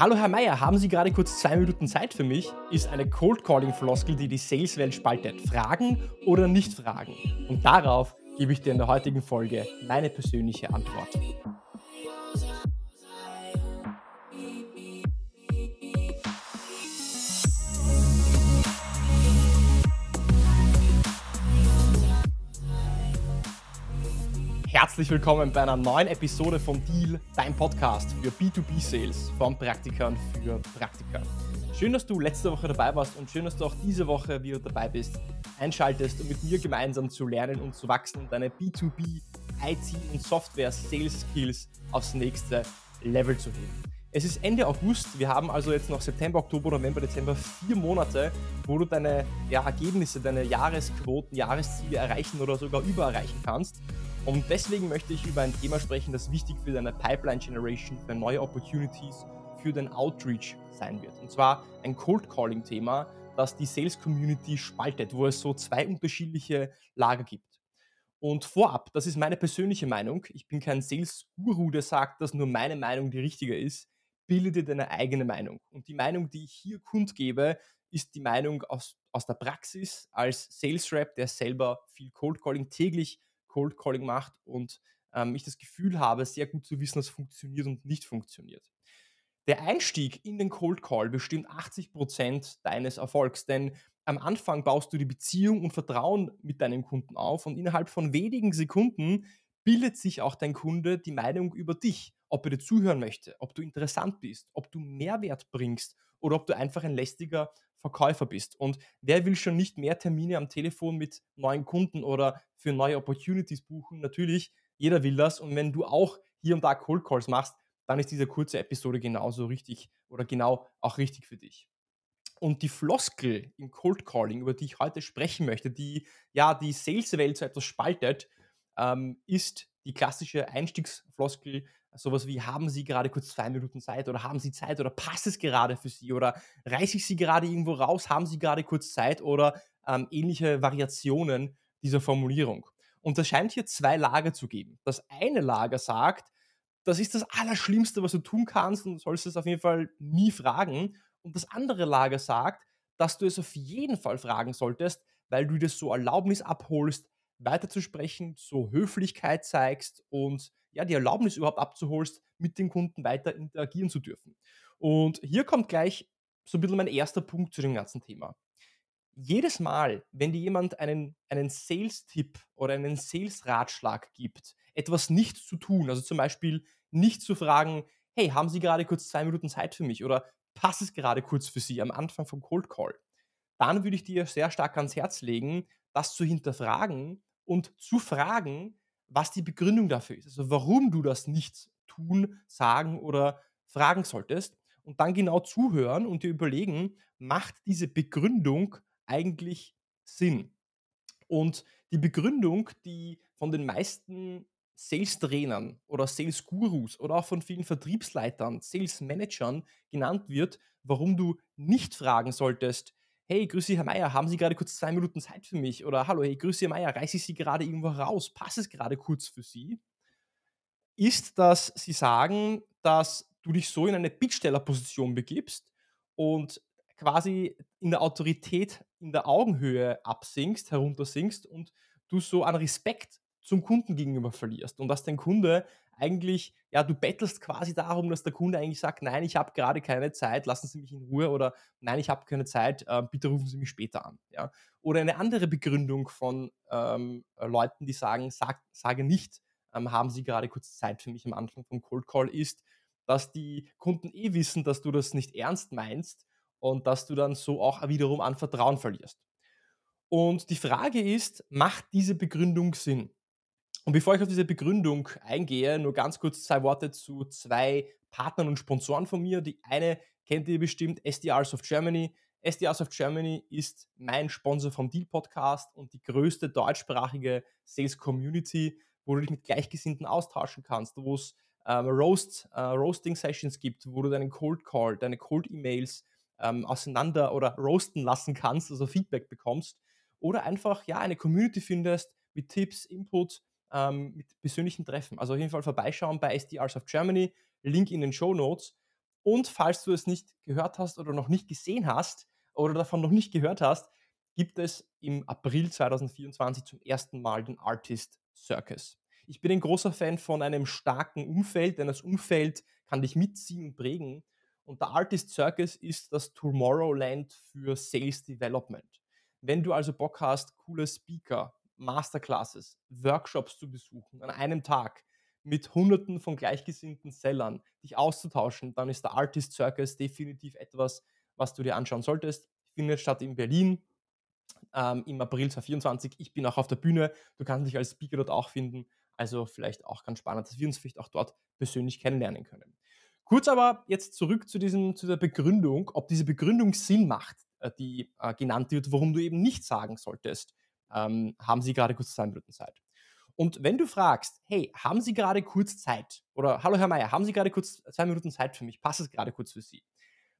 Hallo Herr Meier, haben Sie gerade kurz zwei Minuten Zeit für mich? Ist eine Cold Calling Floskel, die die Saleswelt spaltet. Fragen oder nicht fragen? Und darauf gebe ich dir in der heutigen Folge meine persönliche Antwort. Herzlich willkommen bei einer neuen Episode von Deal, dein Podcast für B2B-Sales von Praktikern für Praktiker. Schön, dass du letzte Woche dabei warst und schön, dass du auch diese Woche wieder dabei bist, einschaltest, um mit mir gemeinsam zu lernen und zu wachsen und deine B2B, IT und Software Sales Skills aufs nächste Level zu heben. Es ist Ende August, wir haben also jetzt noch September, Oktober, November, Dezember vier Monate, wo du deine ja, Ergebnisse, deine Jahresquoten, Jahresziele erreichen oder sogar übererreichen kannst. Und deswegen möchte ich über ein Thema sprechen, das wichtig für deine Pipeline Generation, für neue Opportunities, für den Outreach sein wird. Und zwar ein Cold Calling Thema, das die Sales Community spaltet, wo es so zwei unterschiedliche Lager gibt. Und vorab, das ist meine persönliche Meinung. Ich bin kein Sales-Guru, der sagt, dass nur meine Meinung die richtige ist. Bilde dir deine eigene Meinung. Und die Meinung, die ich hier kundgebe, ist die Meinung aus, aus der Praxis als Sales Rep, der selber viel Cold Calling täglich Cold Calling macht und ähm, ich das Gefühl habe, sehr gut zu wissen, was funktioniert und nicht funktioniert. Der Einstieg in den Cold Call bestimmt 80% deines Erfolgs, denn am Anfang baust du die Beziehung und Vertrauen mit deinem Kunden auf und innerhalb von wenigen Sekunden bildet sich auch dein Kunde die Meinung über dich, ob er dir zuhören möchte, ob du interessant bist, ob du Mehrwert bringst oder ob du einfach ein lästiger Verkäufer bist. Und wer will schon nicht mehr Termine am Telefon mit neuen Kunden oder für neue Opportunities buchen? Natürlich, jeder will das. Und wenn du auch hier und da Cold Calls machst, dann ist diese kurze Episode genauso richtig oder genau auch richtig für dich. Und die Floskel im Cold Calling, über die ich heute sprechen möchte, die ja die Sales-Welt so etwas spaltet, ähm, ist die klassische Einstiegsfloskel, sowas wie, haben Sie gerade kurz zwei Minuten Zeit oder haben Sie Zeit oder passt es gerade für Sie oder reiße ich Sie gerade irgendwo raus, haben Sie gerade kurz Zeit oder ähm, ähnliche Variationen dieser Formulierung. Und es scheint hier zwei Lager zu geben. Das eine Lager sagt, das ist das Allerschlimmste, was du tun kannst und du sollst es auf jeden Fall nie fragen. Und das andere Lager sagt, dass du es auf jeden Fall fragen solltest, weil du dir so Erlaubnis abholst, weiterzusprechen, so Höflichkeit zeigst und ja, die Erlaubnis überhaupt abzuholst, mit dem Kunden weiter interagieren zu dürfen. Und hier kommt gleich so ein bisschen mein erster Punkt zu dem ganzen Thema. Jedes Mal, wenn dir jemand einen, einen Sales-Tipp oder einen Sales-Ratschlag gibt, etwas nicht zu tun, also zum Beispiel nicht zu fragen, hey, haben Sie gerade kurz zwei Minuten Zeit für mich oder passt es gerade kurz für Sie am Anfang vom Cold Call, dann würde ich dir sehr stark ans Herz legen, das zu hinterfragen und zu fragen, was die Begründung dafür ist. Also warum du das nicht tun, sagen oder fragen solltest. Und dann genau zuhören und dir überlegen, macht diese Begründung eigentlich Sinn? Und die Begründung, die von den meisten Sales-Trainern oder Sales-Gurus oder auch von vielen Vertriebsleitern, Sales-Managern genannt wird, warum du nicht fragen solltest, hey, grüß Sie, Herr Meier, haben Sie gerade kurz zwei Minuten Zeit für mich? Oder hallo, hey, grüß Sie, Herr Meier, reiße ich Sie gerade irgendwo raus? Passt es gerade kurz für Sie? Ist, dass Sie sagen, dass du dich so in eine Bittstellerposition begibst und quasi in der Autorität, in der Augenhöhe absinkst, heruntersinkst und du so an Respekt zum Kunden gegenüber verlierst und dass dein Kunde eigentlich, ja, du bettelst quasi darum, dass der Kunde eigentlich sagt, nein, ich habe gerade keine Zeit, lassen Sie mich in Ruhe oder nein, ich habe keine Zeit, äh, bitte rufen Sie mich später an. Ja? Oder eine andere Begründung von ähm, Leuten, die sagen, sag, sage nicht, ähm, haben Sie gerade kurz Zeit für mich am Anfang vom Cold Call, ist, dass die Kunden eh wissen, dass du das nicht ernst meinst und dass du dann so auch wiederum an Vertrauen verlierst. Und die Frage ist, macht diese Begründung Sinn? Und bevor ich auf diese Begründung eingehe, nur ganz kurz zwei Worte zu zwei Partnern und Sponsoren von mir. Die eine kennt ihr bestimmt, SDRs of Germany. SDRs of Germany ist mein Sponsor vom Deal Podcast und die größte deutschsprachige Sales Community, wo du dich mit Gleichgesinnten austauschen kannst, wo es ähm, Roast, äh, Roasting Sessions gibt, wo du deinen Cold Call, deine Cold Emails ähm, auseinander oder roasten lassen kannst, also Feedback bekommst oder einfach ja eine Community findest mit Tipps, Input ähm, mit persönlichen Treffen. Also auf jeden Fall vorbeischauen bei SDRs of Germany, Link in den Show Notes. Und falls du es nicht gehört hast oder noch nicht gesehen hast oder davon noch nicht gehört hast, gibt es im April 2024 zum ersten Mal den Artist Circus. Ich bin ein großer Fan von einem starken Umfeld, denn das Umfeld kann dich mitziehen und prägen. Und der Artist Circus ist das Tomorrowland für Sales Development. Wenn du also Bock hast, coole Speaker, Masterclasses, Workshops zu besuchen an einem Tag mit hunderten von gleichgesinnten Sellern, dich auszutauschen, dann ist der Artist Circus definitiv etwas, was du dir anschauen solltest. Findet statt in Berlin ähm, im April 2024. Ich bin auch auf der Bühne. Du kannst dich als Speaker dort auch finden. Also vielleicht auch ganz spannend, dass wir uns vielleicht auch dort persönlich kennenlernen können. Kurz aber jetzt zurück zu, diesem, zu der Begründung, ob diese Begründung Sinn macht, äh, die äh, genannt wird, warum du eben nicht sagen solltest, ähm, haben Sie gerade kurz zwei Minuten Zeit. Und wenn du fragst, hey, haben Sie gerade kurz Zeit? Oder hallo Herr Meier, haben Sie gerade kurz zwei Minuten Zeit für mich? Passt es gerade kurz für Sie?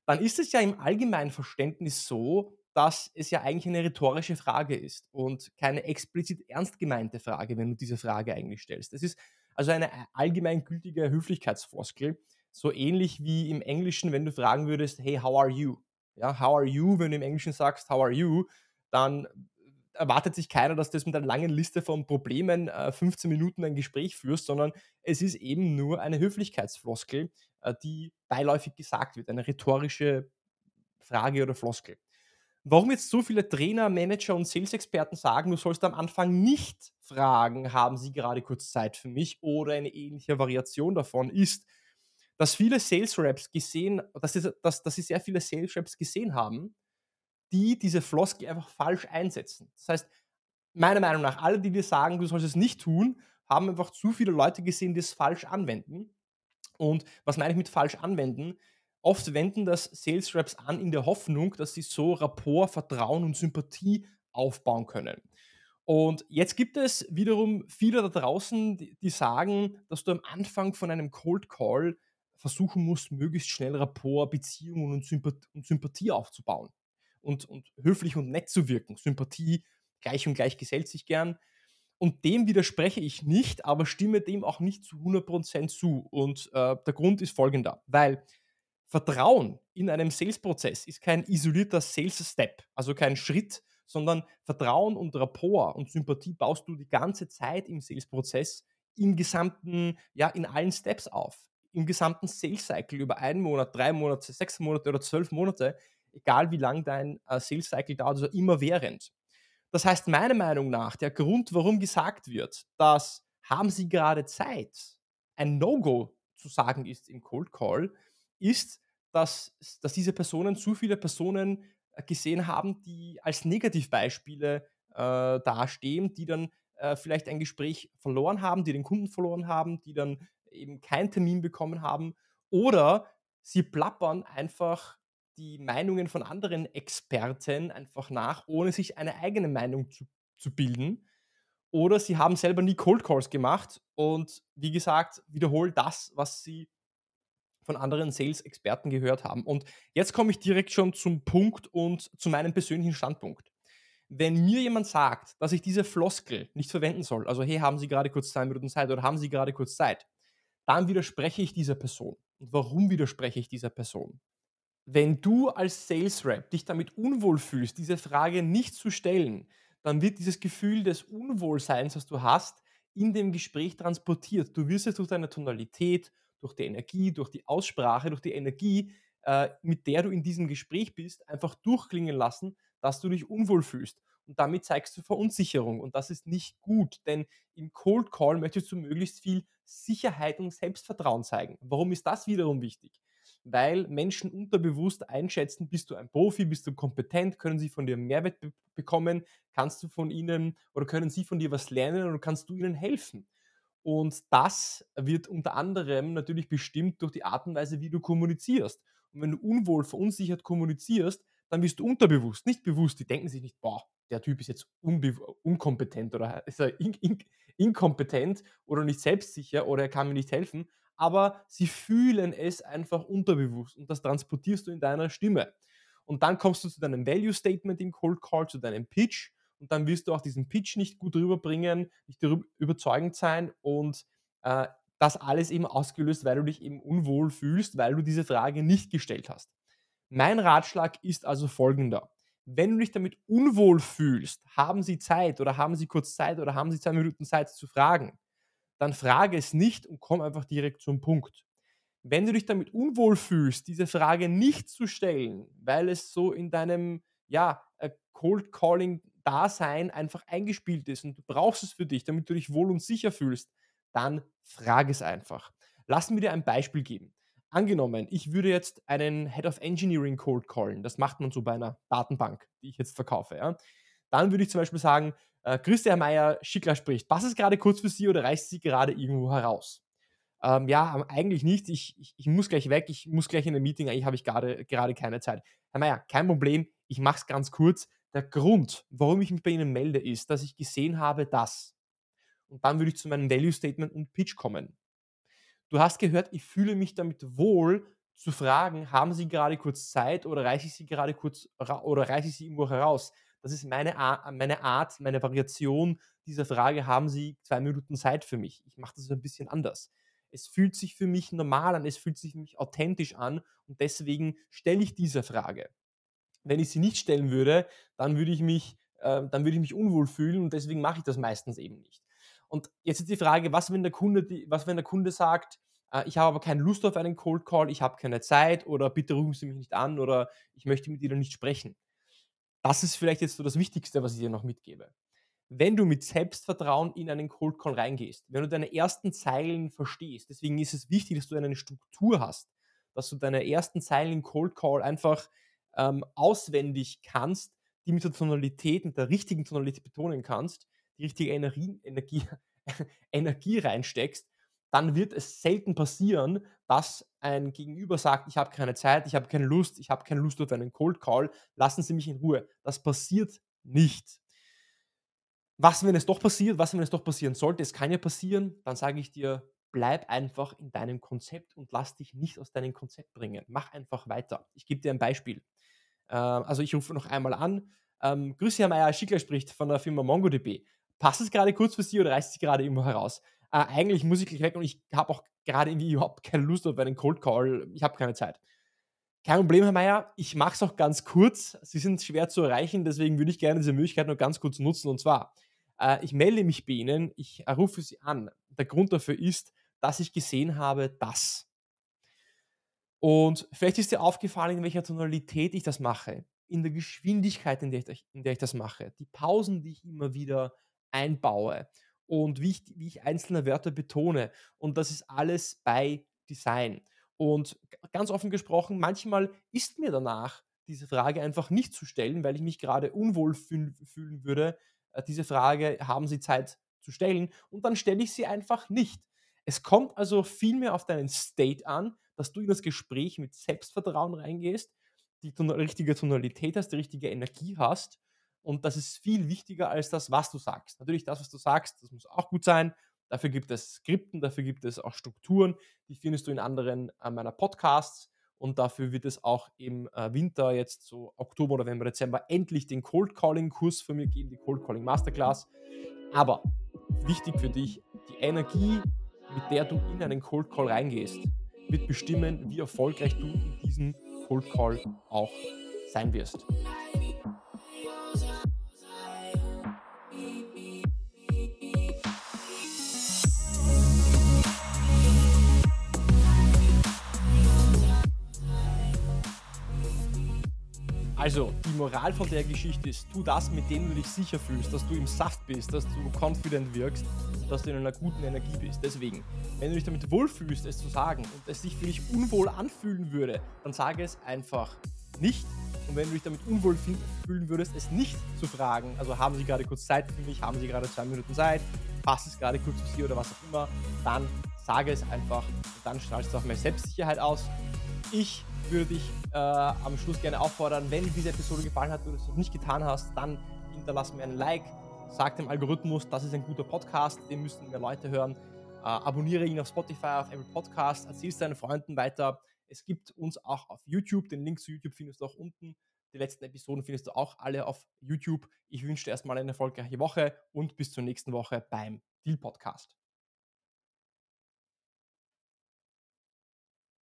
Dann ist es ja im allgemeinen Verständnis so, dass es ja eigentlich eine rhetorische Frage ist und keine explizit ernst gemeinte Frage, wenn du diese Frage eigentlich stellst. Es ist also eine allgemeingültige Höflichkeitsfloskel, so ähnlich wie im Englischen, wenn du fragen würdest, hey, how are you? Ja, how are you, wenn du im Englischen sagst, how are you, dann erwartet sich keiner, dass du das mit einer langen Liste von Problemen äh, 15 Minuten ein Gespräch führst, sondern es ist eben nur eine Höflichkeitsfloskel, äh, die beiläufig gesagt wird, eine rhetorische Frage oder Floskel. Warum jetzt so viele Trainer, Manager und Sales-Experten sagen, du sollst am Anfang nicht fragen, haben sie gerade kurz Zeit für mich oder eine ähnliche Variation davon, ist, dass viele Sales Reps gesehen, dass, es, dass, dass sie sehr viele Sales Reps gesehen haben, die diese Floskel einfach falsch einsetzen. Das heißt, meiner Meinung nach, alle, die dir sagen, du sollst es nicht tun, haben einfach zu viele Leute gesehen, die es falsch anwenden. Und was meine ich mit falsch anwenden? Oft wenden das Sales Reps an in der Hoffnung, dass sie so Rapport, Vertrauen und Sympathie aufbauen können. Und jetzt gibt es wiederum viele da draußen, die, sagen, dass du am Anfang von einem Cold Call versuchen musst, möglichst schnell Rapport, Beziehungen und Sympathie aufzubauen und, und höflich und nett zu wirken. Sympathie, gleich und gleich gesellt sich gern. Und dem widerspreche ich nicht, aber stimme dem auch nicht zu 100% zu. Und äh, der Grund ist folgender, weil Vertrauen in einem Sales-Prozess ist kein isolierter Sales-Step, also kein Schritt, sondern Vertrauen und Rapport und Sympathie baust du die ganze Zeit im Sales-Prozess im gesamten, ja, in allen Steps auf. Im gesamten Sales-Cycle über einen Monat, drei Monate, sechs Monate oder zwölf Monate egal wie lang dein äh, Sales Cycle dauert, also immer während. Das heißt, meiner Meinung nach, der Grund, warum gesagt wird, dass haben Sie gerade Zeit, ein No-Go zu sagen ist im Cold Call, ist, dass, dass diese Personen zu viele Personen äh, gesehen haben, die als Negativbeispiele äh, dastehen, die dann äh, vielleicht ein Gespräch verloren haben, die den Kunden verloren haben, die dann eben keinen Termin bekommen haben oder sie plappern einfach die Meinungen von anderen Experten einfach nach, ohne sich eine eigene Meinung zu, zu bilden. Oder sie haben selber nie Cold Calls gemacht und wie gesagt, wiederholen das, was sie von anderen Sales-Experten gehört haben. Und jetzt komme ich direkt schon zum Punkt und zu meinem persönlichen Standpunkt. Wenn mir jemand sagt, dass ich diese Floskel nicht verwenden soll, also hey, haben Sie gerade kurz zwei Minuten Zeit oder haben Sie gerade kurz Zeit, dann widerspreche ich dieser Person. Und warum widerspreche ich dieser Person? Wenn du als Sales Rep dich damit unwohl fühlst, diese Frage nicht zu stellen, dann wird dieses Gefühl des Unwohlseins, das du hast, in dem Gespräch transportiert. Du wirst es durch deine Tonalität, durch die Energie, durch die Aussprache, durch die Energie, äh, mit der du in diesem Gespräch bist, einfach durchklingen lassen, dass du dich unwohl fühlst. Und damit zeigst du Verunsicherung. Und das ist nicht gut, denn im Cold Call möchtest du möglichst viel Sicherheit und Selbstvertrauen zeigen. Warum ist das wiederum wichtig? Weil Menschen unterbewusst einschätzen, bist du ein Profi, bist du kompetent, können sie von dir Mehrwert be bekommen, kannst du von ihnen oder können sie von dir was lernen oder kannst du ihnen helfen. Und das wird unter anderem natürlich bestimmt durch die Art und Weise, wie du kommunizierst. Und wenn du unwohl, verunsichert kommunizierst, dann bist du unterbewusst, nicht bewusst. Die denken sich nicht, boah, der Typ ist jetzt unkompetent oder ist er in in inkompetent oder nicht selbstsicher oder er kann mir nicht helfen, aber sie fühlen es einfach unterbewusst und das transportierst du in deiner Stimme. Und dann kommst du zu deinem Value Statement im Cold Call, zu deinem Pitch und dann wirst du auch diesen Pitch nicht gut rüberbringen, nicht überzeugend sein und äh, das alles eben ausgelöst, weil du dich eben unwohl fühlst, weil du diese Frage nicht gestellt hast. Mein Ratschlag ist also folgender. Wenn du dich damit unwohl fühlst, haben Sie Zeit oder haben Sie kurz Zeit oder haben Sie zwei Minuten Zeit zu fragen, dann frage es nicht und komm einfach direkt zum Punkt. Wenn du dich damit unwohl fühlst, diese Frage nicht zu stellen, weil es so in deinem ja, äh, Cold Calling Dasein einfach eingespielt ist und du brauchst es für dich, damit du dich wohl und sicher fühlst, dann frag es einfach. Lass mir dir ein Beispiel geben. Angenommen, ich würde jetzt einen Head of Engineering Cold callen. Das macht man so bei einer Datenbank, die ich jetzt verkaufe. Ja? Dann würde ich zum Beispiel sagen, äh, Herr Meier, Schickler spricht. Was ist gerade kurz für Sie oder reißt Sie gerade irgendwo heraus? Ähm, ja, eigentlich nicht. Ich, ich, ich, muss gleich weg. Ich muss gleich in ein Meeting. Eigentlich habe ich gerade, gerade keine Zeit. Herr Meier, kein Problem. Ich mache es ganz kurz. Der Grund, warum ich mich bei Ihnen melde, ist, dass ich gesehen habe, dass. Und dann würde ich zu meinem Value Statement und Pitch kommen. Du hast gehört, ich fühle mich damit wohl, zu fragen, haben Sie gerade kurz Zeit oder reiche ich Sie gerade kurz oder reiche ich Sie irgendwo heraus? Das ist meine, meine Art, meine Variation dieser Frage, haben Sie zwei Minuten Zeit für mich? Ich mache das ein bisschen anders. Es fühlt sich für mich normal an, es fühlt sich für mich authentisch an und deswegen stelle ich diese Frage. Wenn ich sie nicht stellen würde, dann würde ich mich, äh, dann würde ich mich unwohl fühlen und deswegen mache ich das meistens eben nicht. Und jetzt ist die Frage, was wenn der Kunde, was wenn der Kunde sagt, äh, ich habe aber keine Lust auf einen Cold Call, ich habe keine Zeit oder bitte rufen Sie mich nicht an oder ich möchte mit Ihnen nicht sprechen. Das ist vielleicht jetzt so das Wichtigste, was ich dir noch mitgebe. Wenn du mit Selbstvertrauen in einen Cold Call reingehst, wenn du deine ersten Zeilen verstehst, deswegen ist es wichtig, dass du eine Struktur hast, dass du deine ersten Zeilen im Cold Call einfach ähm, auswendig kannst, die mit der Tonalität, mit der richtigen Tonalität betonen kannst, die richtige Energie, Energie, Energie reinsteckst, dann wird es selten passieren, dass ein Gegenüber sagt, ich habe keine Zeit, ich habe keine Lust, ich habe keine Lust auf einen Cold Call, lassen Sie mich in Ruhe. Das passiert nicht. Was, wenn es doch passiert? Was, wenn es doch passieren sollte? Es kann ja passieren. Dann sage ich dir, bleib einfach in deinem Konzept und lass dich nicht aus deinem Konzept bringen. Mach einfach weiter. Ich gebe dir ein Beispiel. Äh, also ich rufe noch einmal an. Grüße, Herr Meier, Schickler spricht von der Firma MongoDB. Passt es gerade kurz für Sie oder reißt Sie gerade irgendwo heraus? Äh, eigentlich muss ich gleich weg und ich habe auch gerade irgendwie überhaupt keine Lust auf einen Cold Call. Ich habe keine Zeit. Kein Problem, Herr Meier. Ich mache es auch ganz kurz. Sie sind schwer zu erreichen, deswegen würde ich gerne diese Möglichkeit noch ganz kurz nutzen. Und zwar, äh, ich melde mich bei Ihnen, ich rufe Sie an. Der Grund dafür ist, dass ich gesehen habe, dass. Und vielleicht ist dir aufgefallen, in welcher Tonalität ich das mache, in der Geschwindigkeit, in der ich, in der ich das mache, die Pausen, die ich immer wieder einbaue und wie ich, wie ich einzelne Wörter betone. Und das ist alles bei Design. Und ganz offen gesprochen, manchmal ist mir danach diese Frage einfach nicht zu stellen, weil ich mich gerade unwohl fühl fühlen würde. Äh, diese Frage, haben Sie Zeit zu stellen? Und dann stelle ich sie einfach nicht. Es kommt also vielmehr auf deinen State an, dass du in das Gespräch mit Selbstvertrauen reingehst, die richtige Tonalität hast, die richtige Energie hast. Und das ist viel wichtiger als das, was du sagst. Natürlich, das, was du sagst, das muss auch gut sein. Dafür gibt es Skripten, dafür gibt es auch Strukturen. Die findest du in anderen äh, meiner Podcasts. Und dafür wird es auch im äh, Winter, jetzt so Oktober, November, Dezember, endlich den Cold Calling Kurs von mir geben, die Cold Calling Masterclass. Aber wichtig für dich, die Energie, mit der du in einen Cold Call reingehst, wird bestimmen, wie erfolgreich du in diesem Cold Call auch sein wirst. Also, die Moral von der Geschichte ist, tu das, mit dem du dich sicher fühlst, dass du im Saft bist, dass du confident wirkst, dass du in einer guten Energie bist. Deswegen, wenn du dich damit wohlfühlst, es zu sagen und es sich für dich unwohl anfühlen würde, dann sage es einfach nicht. Und wenn du dich damit unwohl fühlen würdest, es nicht zu fragen, also haben Sie gerade kurz Zeit für mich, haben Sie gerade zwei Minuten Zeit, passt es gerade kurz für Sie oder was auch immer, dann sage es einfach und dann strahlst du auch mehr Selbstsicherheit aus. Ich würde dich äh, am Schluss gerne auffordern, wenn dir diese Episode gefallen hat und du es noch nicht getan hast, dann hinterlass mir ein Like, sag dem Algorithmus, das ist ein guter Podcast, den müssten mehr Leute hören. Äh, abonniere ihn auf Spotify, auf Apple Podcast, erzähl es deinen Freunden weiter. Es gibt uns auch auf YouTube, den Link zu YouTube findest du auch unten. Die letzten Episoden findest du auch alle auf YouTube. Ich wünsche dir erstmal eine erfolgreiche Woche und bis zur nächsten Woche beim Deal Podcast.